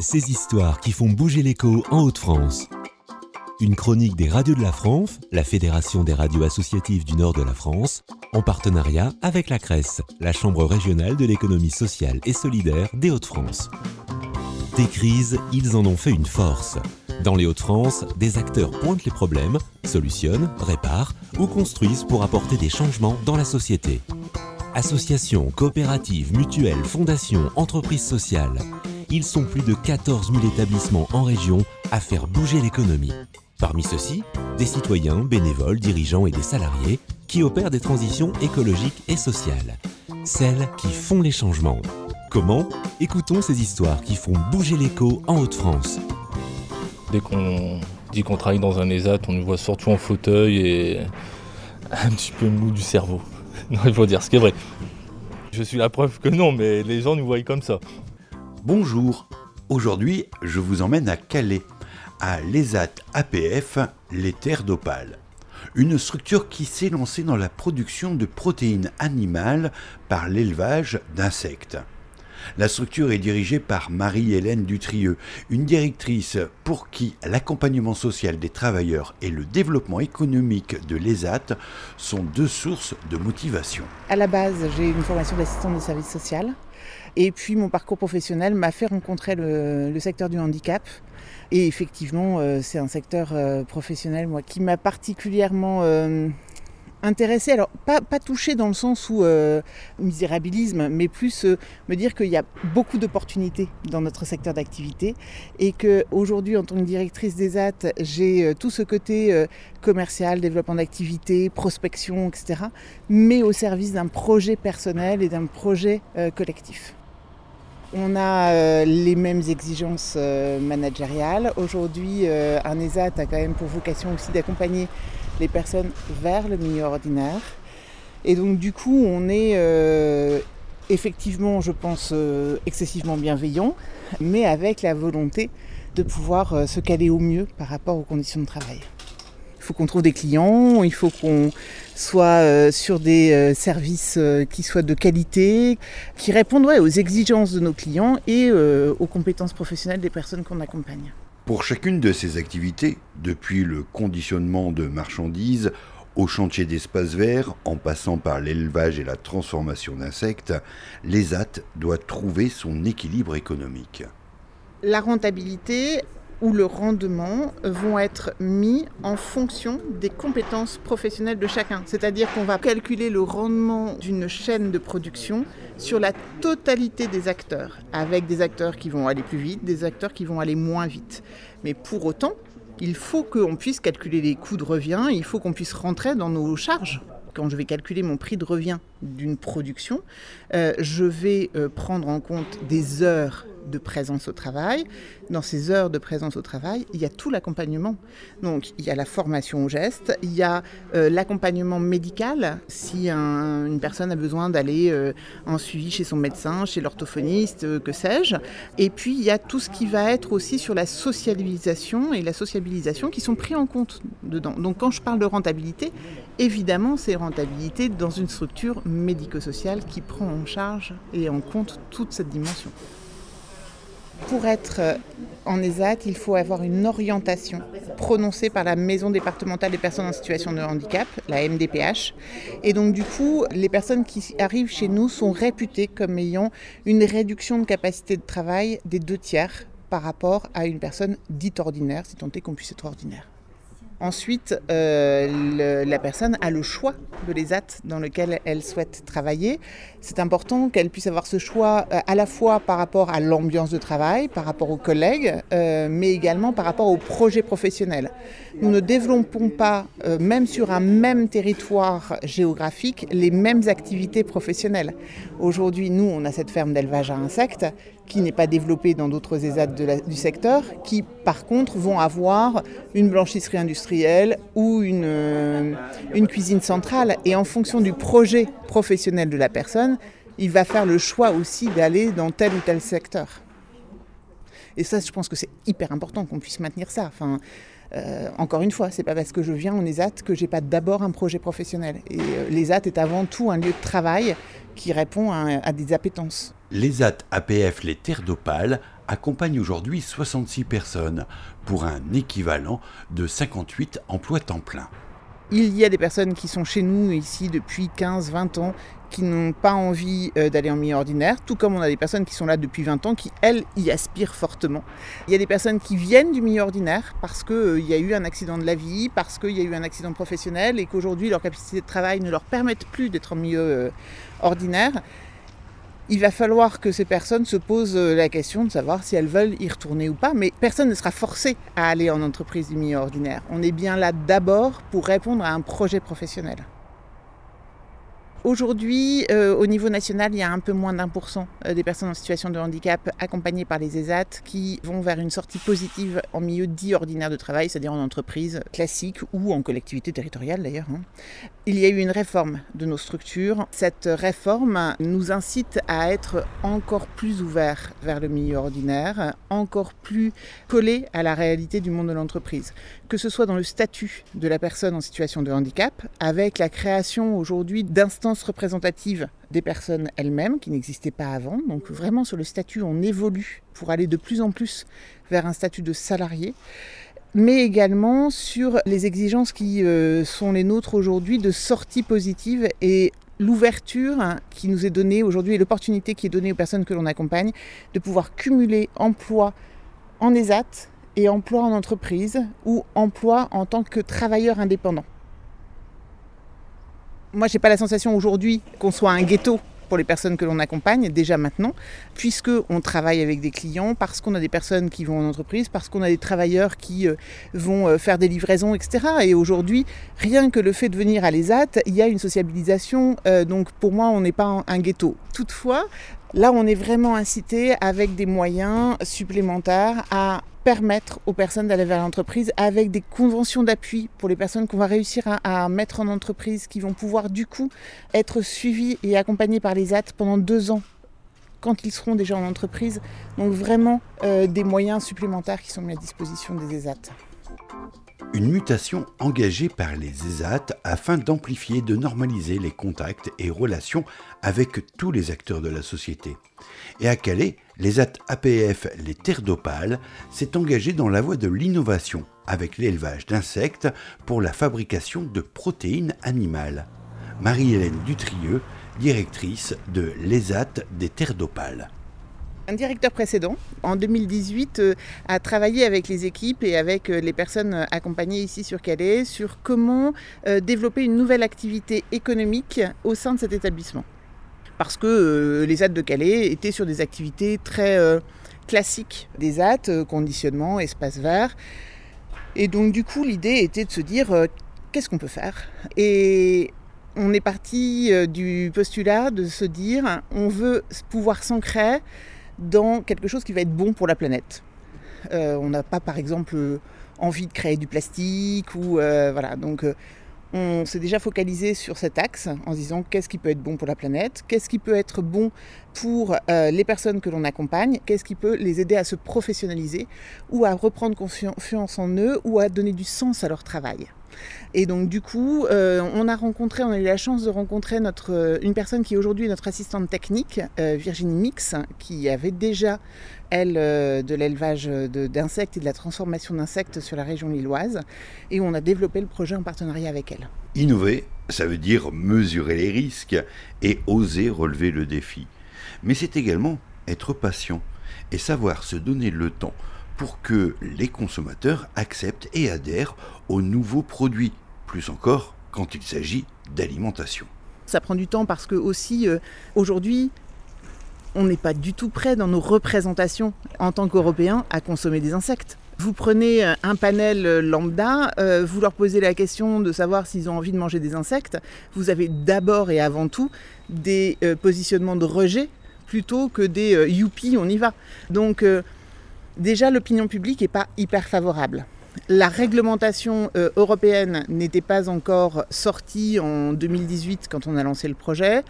Ces histoires qui font bouger l'écho en Haute-France. Une chronique des radios de la France, la Fédération des radios associatives du nord de la France, en partenariat avec la CRES, la Chambre régionale de l'économie sociale et solidaire des Hauts-de-France. Des crises, ils en ont fait une force. Dans les Hauts-de-France, des acteurs pointent les problèmes, solutionnent, réparent ou construisent pour apporter des changements dans la société. Associations, coopératives, mutuelles, fondations, entreprises sociales. Ils sont plus de 14 000 établissements en région à faire bouger l'économie. Parmi ceux-ci, des citoyens, bénévoles, dirigeants et des salariés qui opèrent des transitions écologiques et sociales. Celles qui font les changements. Comment? Écoutons ces histoires qui font bouger l'écho en Haute-France. Dès qu'on dit qu'on travaille dans un ESAT, on nous voit surtout en fauteuil et un petit peu mou du cerveau. Non, il faut dire ce qui est vrai. Je suis la preuve que non, mais les gens nous voient comme ça. Bonjour, aujourd'hui je vous emmène à Calais, à l'ESAT APF, les terres d'Opale. Une structure qui s'est lancée dans la production de protéines animales par l'élevage d'insectes. La structure est dirigée par Marie-Hélène Dutrieux, une directrice pour qui l'accompagnement social des travailleurs et le développement économique de l'ESAT sont deux sources de motivation. À la base, j'ai une formation d'assistante de service social. Et puis mon parcours professionnel m'a fait rencontrer le, secteur du handicap. Et effectivement, euh, c'est un secteur euh, professionnel qui m'a particulièrement euh, intéressé, alors pas, pas touché dans le sens où euh, misérabilisme, mais plus euh, me dire qu'il y a beaucoup d'opportunités dans notre secteur d'activité et qu'aujourd'hui, en tant que directrice des AT, j'ai euh, tout ce côté commercial, développement d'activité, prospection, etc., mais au service d'un projet personnel et d'un projet collectif. On a les mêmes exigences managériales. Aujourd'hui, un ESAT a quand même pour vocation aussi d'accompagner les personnes vers le milieu ordinaire. Et donc du coup, on est euh, effectivement, je pense, euh, excessivement bienveillant, mais avec la volonté de pouvoir euh, se caler au mieux par rapport aux conditions de travail. Il faut qu'on trouve des clients, il faut qu'on soit sur des services qui soient de qualité, qui répondent aux exigences de nos clients et aux compétences professionnelles des personnes qu'on accompagne. Pour chacune de ces activités, depuis le conditionnement de marchandises au chantier d'espaces verts, en passant par l'élevage et la transformation d'insectes, l'ESAT doit trouver son équilibre économique. La rentabilité ou le rendement vont être mis en fonction des compétences professionnelles de chacun. C'est-à-dire qu'on va calculer le rendement d'une chaîne de production sur la totalité des acteurs, avec des acteurs qui vont aller plus vite, des acteurs qui vont aller moins vite. Mais pour autant, il faut qu'on puisse calculer les coûts de revient, il faut qu'on puisse rentrer dans nos charges. Quand je vais calculer mon prix de revient d'une production, euh, je vais euh, prendre en compte des heures de présence au travail. Dans ces heures de présence au travail, il y a tout l'accompagnement. Donc, il y a la formation au geste, il y a euh, l'accompagnement médical, si un, une personne a besoin d'aller en suivi chez son médecin, chez l'orthophoniste, que sais-je. Et puis, il y a tout ce qui va être aussi sur la socialisation et la sociabilisation qui sont pris en compte dedans. Donc, quand je parle de rentabilité, évidemment, c'est rentabilité dans une structure médico-sociale qui prend en charge et en compte toute cette dimension. Pour être en ESAT, il faut avoir une orientation prononcée par la Maison départementale des personnes en situation de handicap, la MDPH. Et donc du coup, les personnes qui arrivent chez nous sont réputées comme ayant une réduction de capacité de travail des deux tiers par rapport à une personne dite ordinaire, si tant est qu'on puisse être ordinaire. Ensuite, euh, la personne a le choix de l'ESAT dans lequel elle souhaite travailler. C'est important qu'elle puisse avoir ce choix euh, à la fois par rapport à l'ambiance de travail, par rapport aux collègues, euh, mais également par rapport au projet professionnel. Nous ne développons pas, même sur un même territoire géographique, les mêmes activités professionnelles. Aujourd'hui, nous, on a cette ferme d'élevage à insectes qui n'est pas développée dans d'autres ESAT du secteur, qui par contre vont avoir une blanchisserie industrielle ou une, euh, une cuisine centrale. Et en fonction du projet professionnel de la personne, il va faire le choix aussi d'aller dans tel ou tel secteur. Et ça, je pense que c'est hyper important qu'on puisse maintenir ça. Euh, encore une fois, c'est pas parce que je viens en ESAT que j'ai pas d'abord un projet professionnel. Et euh, l'ESAT est avant tout un lieu de travail qui répond à, à des appétences. L'ESAT APF Les Terres d'Opale accompagne aujourd'hui 66 personnes pour un équivalent de 58 emplois temps plein. Il y a des personnes qui sont chez nous ici depuis 15-20 ans qui n'ont pas envie euh, d'aller en milieu ordinaire, tout comme on a des personnes qui sont là depuis 20 ans qui, elles, y aspirent fortement. Il y a des personnes qui viennent du milieu ordinaire parce qu'il euh, y a eu un accident de la vie, parce qu'il y a eu un accident professionnel et qu'aujourd'hui leur capacité de travail ne leur permettent plus d'être en milieu euh, ordinaire il va falloir que ces personnes se posent euh, la question de savoir si elles veulent y retourner ou pas, mais personne ne sera forcé à aller en entreprise du milieu ordinaire. On est bien là d'abord pour répondre à un projet professionnel. Aujourd'hui, euh, au niveau national, il y a un peu moins d'un pour cent euh, des personnes en situation de handicap accompagnées par les ESAT qui vont vers une sortie positive en milieu dit ordinaire de travail, c'est-à-dire en entreprise classique ou en collectivité territoriale d'ailleurs. Hein. Il y a eu une réforme de nos structures. Cette réforme nous incite à être encore plus ouverts vers le milieu ordinaire, encore plus collés à la réalité du monde de l'entreprise, que ce soit dans le statut de la personne en situation de handicap, avec la création aujourd'hui d'instances représentative des personnes elles-mêmes qui n'existaient pas avant. Donc vraiment sur le statut, on évolue pour aller de plus en plus vers un statut de salarié mais également sur les exigences qui euh, sont les nôtres aujourd'hui de sortie positive et l'ouverture qui nous est donnée aujourd'hui et l'opportunité qui est donnée aux personnes que l'on accompagne de pouvoir cumuler emploi en ESAT et emploi en entreprise ou emploi en tant que travailleur indépendant. Moi, j'ai pas la sensation aujourd'hui qu'on soit un ghetto pour les personnes que l'on accompagne déjà maintenant, puisque on travaille avec des clients, parce qu'on a des personnes qui vont en entreprise, parce qu'on a des travailleurs qui euh, vont euh, faire des livraisons, etc. Et aujourd'hui, rien que le fait de venir à l'ESAT, il y a une sociabilisation. Euh, donc pour moi, on n'est pas un ghetto. Toutefois, là, on est vraiment incité avec des moyens supplémentaires à permettre aux personnes d'aller vers l'entreprise avec des conventions d'appui pour les personnes qu'on va réussir à, mettre en entreprise, qui vont pouvoir du coup être suivies et accompagnées par les AT pendant deux ans quand ils seront déjà en entreprise. Donc vraiment euh, des moyens supplémentaires qui sont mis à disposition des ESAT. Une mutation engagée par les ESAT afin d'amplifier, de normaliser les contacts et relations avec tous les acteurs de la société. Et à Calais, les APF Les Terres d'Opale s'est engagé dans la voie de l'innovation avec l'élevage d'insectes pour la fabrication de protéines animales. Marie-Hélène Dutrieux, directrice de l'ESAT des Terres d'Opale. Un directeur précédent, en 2018, euh, a travaillé avec les équipes et avec euh, les personnes accompagnées ici sur Calais sur comment euh, développer une nouvelle activité économique au sein de cet établissement. Parce que euh, les ZAD de Calais étaient sur des activités très euh, classiques. Des ZAD, euh, conditionnement, espace vert. Et donc du coup l'idée était de se dire qu'est-ce qu'on peut faire? Et on est parti du postulat de se dire on veut pouvoir s'ancrer dans quelque chose qui va être bon pour la planète. on n'a pas par exemple envie de créer du plastique ou voilà donc on s'est déjà focalisé sur cet axe en se disant qu'est-ce qui peut être bon pour la planète, qu'est-ce qui peut être bon pour euh, les personnes que l'on accompagne, qu'est-ce qui peut les aider à se professionnaliser ou à reprendre confiance en eux ou à donner du sens à leur travail. Et donc du coup, euh, on a rencontré, on a eu la chance de rencontrer euh, une personne qui est aujourd'hui notre assistante technique, Virginie Mix, qui avait déjà elle, euh, de l'élevage d'insectes et de la transformation d'insectes sur la région lilloise. Et on a développé le projet en partenariat avec elle. Innover, ça veut dire mesurer les risques et oser relever le défi. Mais c'est également être patient et savoir se donner le temps pour que les consommateurs acceptent et adhèrent aux nouveaux produits, plus encore quand il s'agit d'alimentation. Ça prend du temps parce que aussi euh, aujourd'hui on n'est pas du tout prêt dans nos représentations en tant qu'Européens à consommer des insectes. Vous prenez euh, un panel euh, lambda, euh, vous leur posez la question de savoir s'ils ont envie de manger des insectes. Vous avez d'abord et avant tout des positionnements de rejet plutôt que des youpi, on y va. Donc déjà l'opinion publique n'est pas hyper favorable. La réglementation européenne n'était pas encore sortie en 2018 quand on a lancé le projet.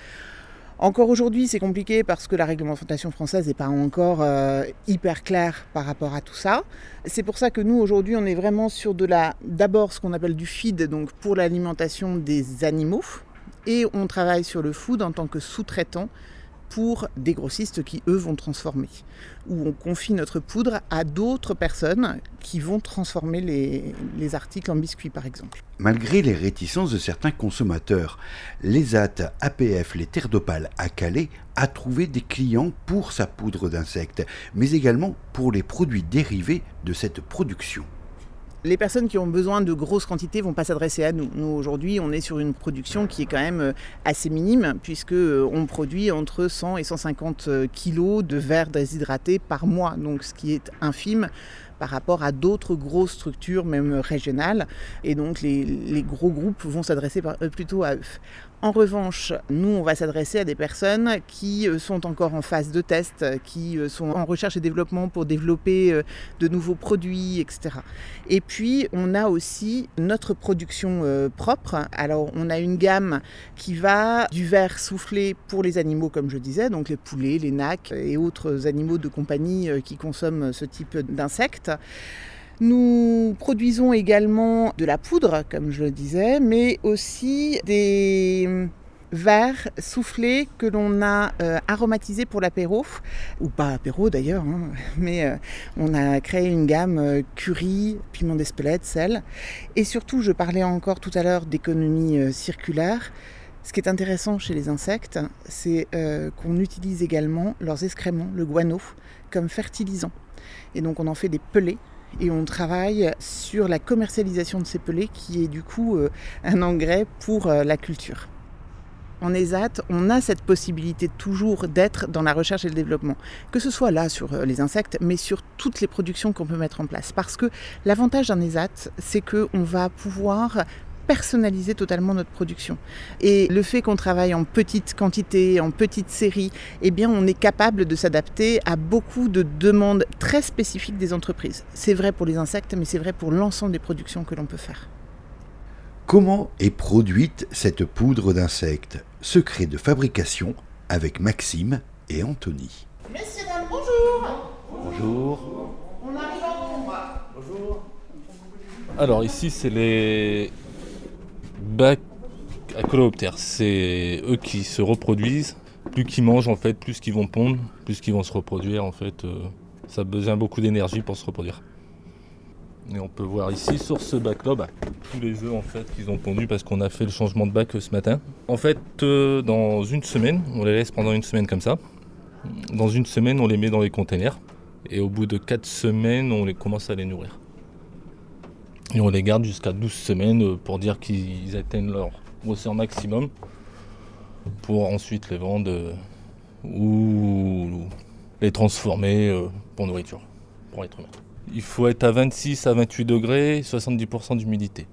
Encore aujourd'hui, c'est compliqué parce que la réglementation française n'est pas encore euh, hyper claire par rapport à tout ça. C'est pour ça que nous, aujourd'hui, on est vraiment sur de la, d'abord ce qu'on appelle du feed, donc pour l'alimentation des animaux, et on travaille sur le food en tant que sous-traitant pour des grossistes qui, eux, vont transformer. Ou on confie notre poudre à d'autres personnes qui vont transformer les, articles en biscuits, par exemple. Malgré les réticences de certains consommateurs, l'ESAT APF, les terres d'opale à Calais, a trouvé des clients pour sa poudre d'insectes, mais également pour les produits dérivés de cette production les personnes qui ont besoin de grosses quantités vont pas s'adresser à nous. Nous aujourd'hui, on est sur une production qui est quand même euh, assez minime puisque euh, on produit entre 100 et 150 euh, kilos de verre déshydraté par mois, donc ce qui est infime par rapport à d'autres grosses structures, même régionales. Et donc les, gros groupes vont s'adresser plutôt à eux. En revanche, nous, on va s'adresser à des personnes qui euh, sont encore en phase de test, qui euh, sont en recherche et développement pour développer euh, de nouveaux produits, etc. Et puis, on a aussi notre production propre. Alors, on a une gamme qui va du verre soufflé pour les animaux, comme je disais, donc les poulets, les nacs et autres animaux de compagnie qui consomment ce type d'insectes. Nous produisons également de la poudre, comme je le disais, mais aussi des verres soufflés que l'on a euh, aromatisés pour l'apéro, ou pas apéro d'ailleurs, hein, mais euh, on a créé une gamme euh, curry, piment d'Espelette, sel. Et surtout, je parlais encore tout à l'heure d'économie circulaire. Ce qui est intéressant chez les insectes, c'est qu'on utilise également leurs excréments, le guano, comme fertilisant. Et donc on en fait des pelés et on travaille sur la commercialisation de ces pelés qui est du coup euh, un engrais pour euh, la culture. En ESAT, on a cette possibilité toujours d'être dans la recherche et le développement, que ce soit là sur euh, les insectes, mais sur toutes les productions qu'on peut mettre en place. Parce que l'avantage d'un ESAT, c'est qu'on va pouvoir personnaliser totalement notre production. Et le fait qu'on travaille en petite quantité, en petite série, eh bien on est capable de s'adapter à beaucoup de demandes très spécifiques des entreprises. C'est vrai pour les insectes, mais c'est vrai pour l'ensemble des productions que l'on peut faire. Comment est produite cette poudre d'insectes? Secret de fabrication avec Maxime et Anthony. Messieurs, dames, bonjour Bonjour. On arrive en. Bonjour. Alors ici c'est les bac à coléoptères, c'est eux qui se reproduisent. Plus qu'ils mangent en fait, plus qu'ils vont pondre, plus qu'ils vont se reproduire en fait. Euh, ça a besoin beaucoup d'énergie pour se reproduire. Et on peut voir ici sur ce bac-là bah, tous les œufs en fait qu'ils ont pondus parce qu'on a fait le changement de bac ce matin. En fait, euh, dans une semaine, on les laisse pendant une semaine comme ça. Dans une semaine, on les met dans les containers et au bout de 4 semaines, on les commence à les nourrir. Et on les garde jusqu'à 12 semaines euh, pour dire qu'ils atteignent leur grosseur maximum pour ensuite les vendre euh, ou les transformer euh, pour nourriture, pour être humain. Il faut être à 26 à 28 degrés, 70% d'humidité.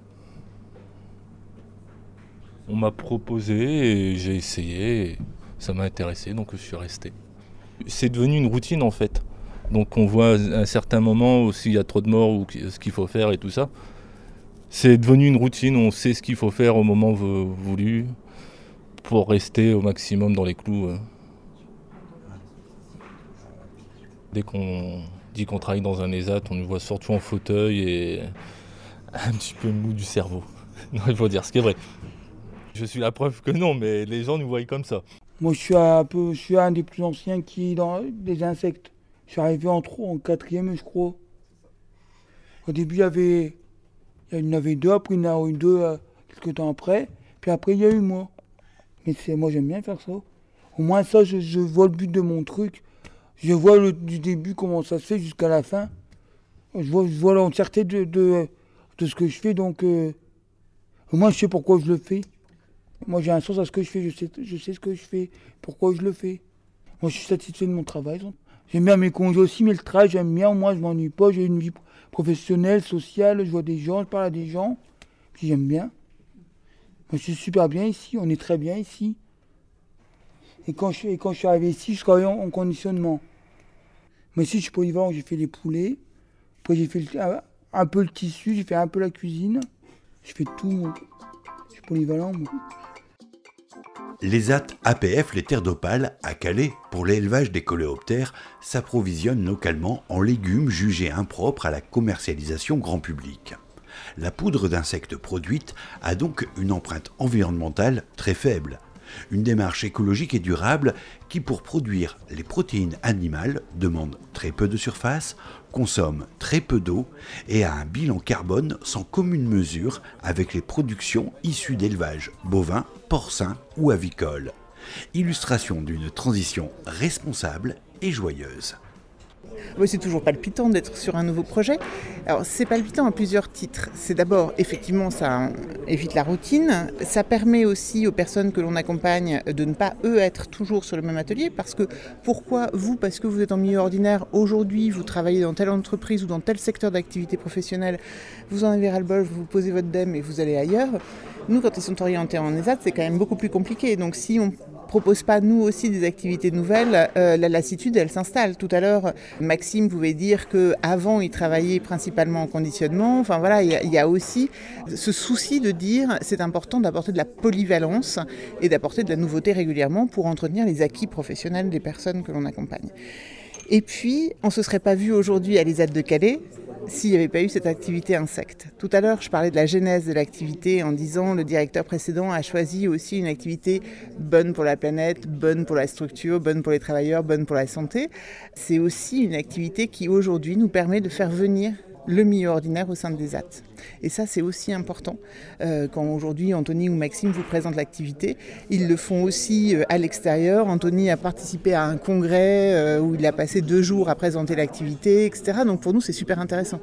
On m'a proposé et j'ai essayé, et ça m'a intéressé donc je suis resté. C'est devenu une routine en fait. Donc on voit à un certain moment s'il y a trop de morts ou ce qu'il faut faire et tout ça. C'est devenu une routine, on sait ce qu'il faut faire au moment voulu pour rester au maximum dans les clous. Euh. Dès qu'on dit qu'on travaille dans un ESAT, on nous voit surtout en fauteuil et un petit peu mou du cerveau. Il faut dire ce qui est vrai. Je suis la preuve que non, mais les gens nous voient comme ça. Moi, je suis un peu, je suis un des plus anciens qui dans des insectes. Je suis arrivé en trop, en quatrième, je crois. Au début, il y avait, il y en avait deux, après il y en a eu deux euh, quelques temps après. Puis après, il y a eu moi. Mais c'est, moi, j'aime bien faire ça. Au moins, ça, je, vois le but de mon truc. Je vois le, du début comment ça se fait jusqu'à la fin. Je vois, je vois l'entièreté de, de, de, ce que je fais. Donc, euh, au moins, je sais pourquoi je le fais. Moi, j'ai un sens à ce que je fais. Je sais, je sais ce que je fais, pourquoi je le fais. Moi, je suis satisfait de mon travail. J'aime bien mes congés aussi, mais le travail, j'aime bien. Moi, je m'ennuie pas. J'ai une vie professionnelle, sociale. Je vois des gens, je parle à des gens. Puis j'aime bien. Moi, je suis super bien ici. On est très bien ici. Et quand je, quand je suis arrivé ici, je travaillais en, conditionnement. Mais ici, je suis polyvalent. J'ai fait les poulets. Après, j'ai fait un, peu le tissu. J'ai fait un peu la cuisine. Je fais tout. Je suis polyvalent, moi. Les APF, les terres d'Opale, à Calais, pour l'élevage des coléoptères, s'approvisionnent localement en légumes jugés impropres à la commercialisation grand public. La poudre d'insectes produite a donc une empreinte environnementale très faible. Une démarche écologique et durable qui, pour produire les protéines animales, demande très peu de surface, consomme très peu d'eau et a un bilan carbone sans commune mesure avec les productions issues d'élevage bovin, porcin ou avicole. Illustration d'une transition responsable et joyeuse c'est toujours palpitant d'être sur un nouveau projet. Alors c'est palpitant à plusieurs titres. C'est d'abord, effectivement, ça évite la routine. Ça permet aussi aux personnes que l'on accompagne de ne pas, eux, être toujours sur le même atelier. Parce que pourquoi vous, parce que vous êtes en milieu ordinaire, aujourd'hui, vous travaillez dans telle entreprise ou dans tel secteur d'activité professionnelle, vous en avez ras-le-bol, vous posez votre DEM et vous allez ailleurs. Nous, quand ils sont orientés en ESAT, c'est quand même beaucoup plus compliqué. Donc si on propose pas nous aussi des activités nouvelles, euh, la lassitude elle s'installe. Tout à l'heure, Maxime pouvait dire que avant il travaillait principalement en conditionnement. Enfin voilà, il y, a aussi ce souci de dire c'est important d'apporter de la polyvalence et d'apporter de la nouveauté régulièrement pour entretenir les acquis professionnels des personnes que l'on accompagne. Et puis, on se serait pas vu aujourd'hui à l'ISAD de Calais s'il n'y avait pas eu cette activité insecte. Tout à l'heure, je parlais de la genèse de l'activité en disant le directeur précédent a choisi aussi une activité bonne pour la planète, bonne pour la structure, bonne pour les travailleurs, bonne pour la santé. C'est aussi une activité qui aujourd'hui nous permet de faire venir le milieu ordinaire au sein des AT. Et ça, c'est aussi important. Euh, quand aujourd'hui Anthony ou Maxime vous présentent l'activité, ils le font aussi euh, à l'extérieur. Anthony a participé à un congrès euh, où il a passé deux jours à présenter l'activité, etc. Donc pour nous, c'est super intéressant.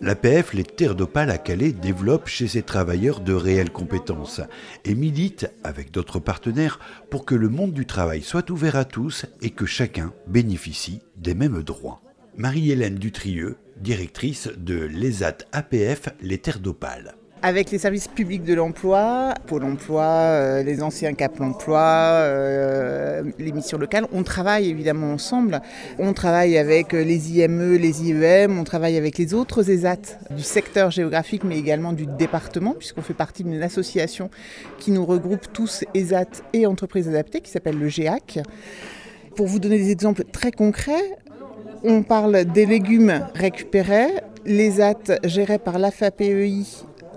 L'APF, les terres d'Opale à Calais, développe chez ses travailleurs de réelles compétences et milite, avec d'autres partenaires, pour que le monde du travail soit ouvert à tous et que chacun bénéficie des mêmes droits. Marie-Hélène Dutrieux, directrice de l'ESAT APF Les Terres d'Opale avec les services publics de l'emploi, Pôle emploi, euh, les anciens Cap emploi, euh, les missions locales, on travaille évidemment ensemble. On travaille avec les IME, les IEM, on travaille avec les autres ESAT du secteur géographique, mais également du département, puisqu'on fait partie d'une association qui nous regroupe tous ESAT et entreprises adaptées, qui s'appelle le GEAC. Pour vous donner des exemples très concrets, on parle des légumes récupérés. Les AT gérés par l'AFAPEI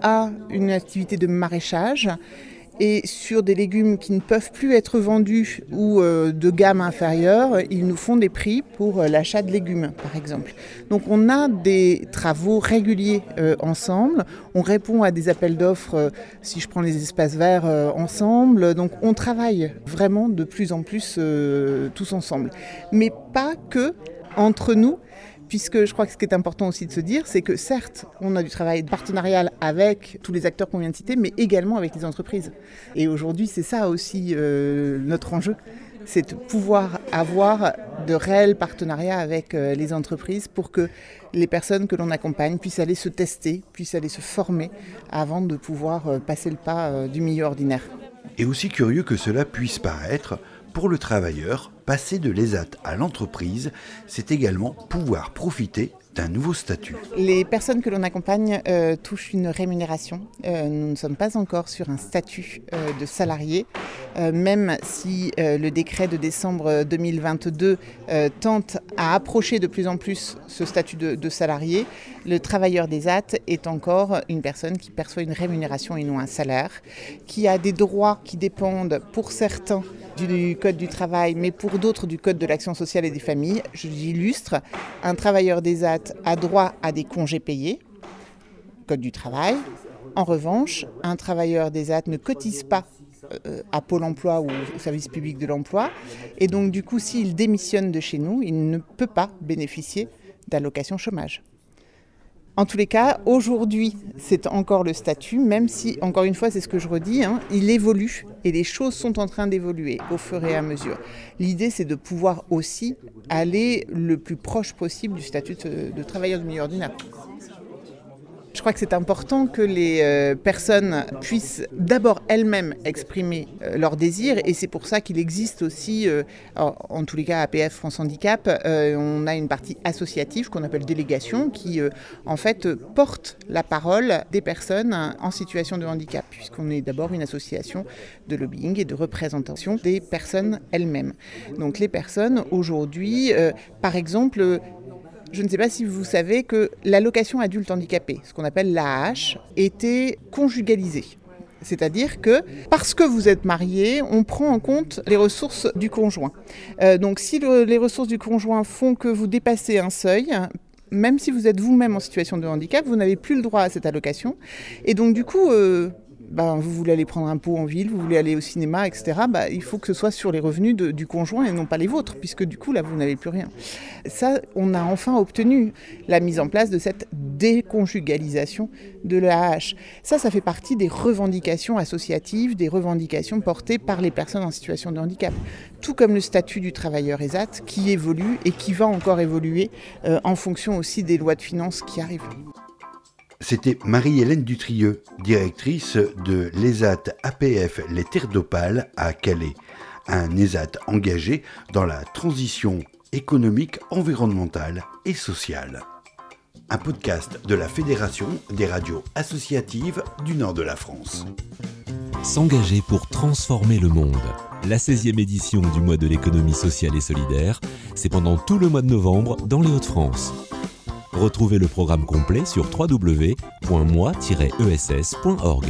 a une activité de maraîchage et sur des légumes qui ne peuvent plus être vendus ou euh, de gamme inférieure, ils nous font des prix pour euh, l'achat de légumes, par exemple. Donc on a des travaux réguliers euh, ensemble, on répond à des appels d'offres, si je prends les espaces verts, ensemble, donc on travaille vraiment de plus en plus tous ensemble. Mais pas que entre nous, puisque je crois que ce qui est important aussi de se dire, c'est que certes, on a du travail partenarial avec tous les acteurs qu'on vient de citer, mais également avec les entreprises. Et aujourd'hui, c'est ça aussi euh, notre enjeu, c'est de pouvoir avoir de réels partenariats avec euh, les entreprises pour que les personnes que l'on accompagne puissent aller se tester, puissent aller se former avant de pouvoir euh, passer le pas du milieu ordinaire. Et aussi curieux que cela puisse paraître, pour le travailleur, passer de l'ESAT à l'entreprise, c'est également pouvoir profiter d'un nouveau statut. Les personnes que l'on accompagne euh, touchent une rémunération. Euh, nous ne sommes pas encore sur un statut euh, de salarié, même si le décret de décembre 2022 tente à approcher de plus en plus ce statut de, de salarié. Le travailleur des AT est encore une personne qui perçoit une rémunération et non un salaire, qui a des droits qui dépendent pour certains du Code du travail, mais pour d'autres du Code de l'action sociale et des familles. Je l'illustre. Un travailleur des AT a droit à des congés payés, Code du travail. En revanche, un travailleur des AT ne cotise pas euh, à Pôle emploi ou au service public de l'emploi. Et donc, du coup, s'il démissionne de chez nous, il ne peut pas bénéficier d'allocation chômage. En tous les cas, aujourd'hui, c'est encore le statut, même si, encore une fois, c'est ce que je redis, hein, il évolue et les choses sont en train d'évoluer au fur et à mesure. L'idée, c'est de pouvoir aussi aller le plus proche possible du statut de, travailleur du milieu ordinaire. Crois que c'est important que les euh, personnes puissent d'abord elles-mêmes exprimer euh, leurs désirs et c'est pour ça qu'il existe aussi, euh, en, tous les cas APF France Handicap, on a une partie associative qu'on appelle délégation qui en fait porte la parole des personnes en situation de handicap puisqu'on est d'abord une association de lobbying et de représentation des personnes elles-mêmes. Donc les personnes aujourd'hui, par exemple, je ne sais pas si vous savez que l'allocation adulte handicapé, ce qu'on appelle l'AH, était conjugalisée. C'est-à-dire que parce que vous êtes marié, on prend en compte les ressources du conjoint. Euh, donc si les ressources du conjoint font que vous dépassez un seuil, même si vous êtes vous-même en situation de handicap, vous n'avez plus le droit à cette allocation. Et donc du coup, euh, ben, vous voulez aller prendre un pot en ville, vous voulez aller au cinéma, etc., ben, il faut que ce soit sur les revenus du conjoint et non pas les vôtres, puisque du coup, là, vous n'avez plus rien. Ça, on a enfin obtenu la mise en place de cette déconjugalisation de l'AH. Ça, ça fait partie des revendications associatives, des revendications portées par les personnes en situation de handicap. Tout comme le statut du travailleur ESAT, qui évolue et qui va encore évoluer euh, en fonction aussi des lois de finances qui arrivent. C'était Marie-Hélène Dutrieux, directrice de l'ESAT APF Les Terres d'Opale à Calais, un ESAT engagé dans la transition économique, environnementale et sociale. Un podcast de la Fédération des radios associatives du nord de la France. S'engager pour transformer le monde. La 16e édition du mois de l'économie sociale et solidaire, c'est pendant tout le mois de novembre dans les Hauts-de-France. Retrouvez le programme complet sur www.moi-ess.org.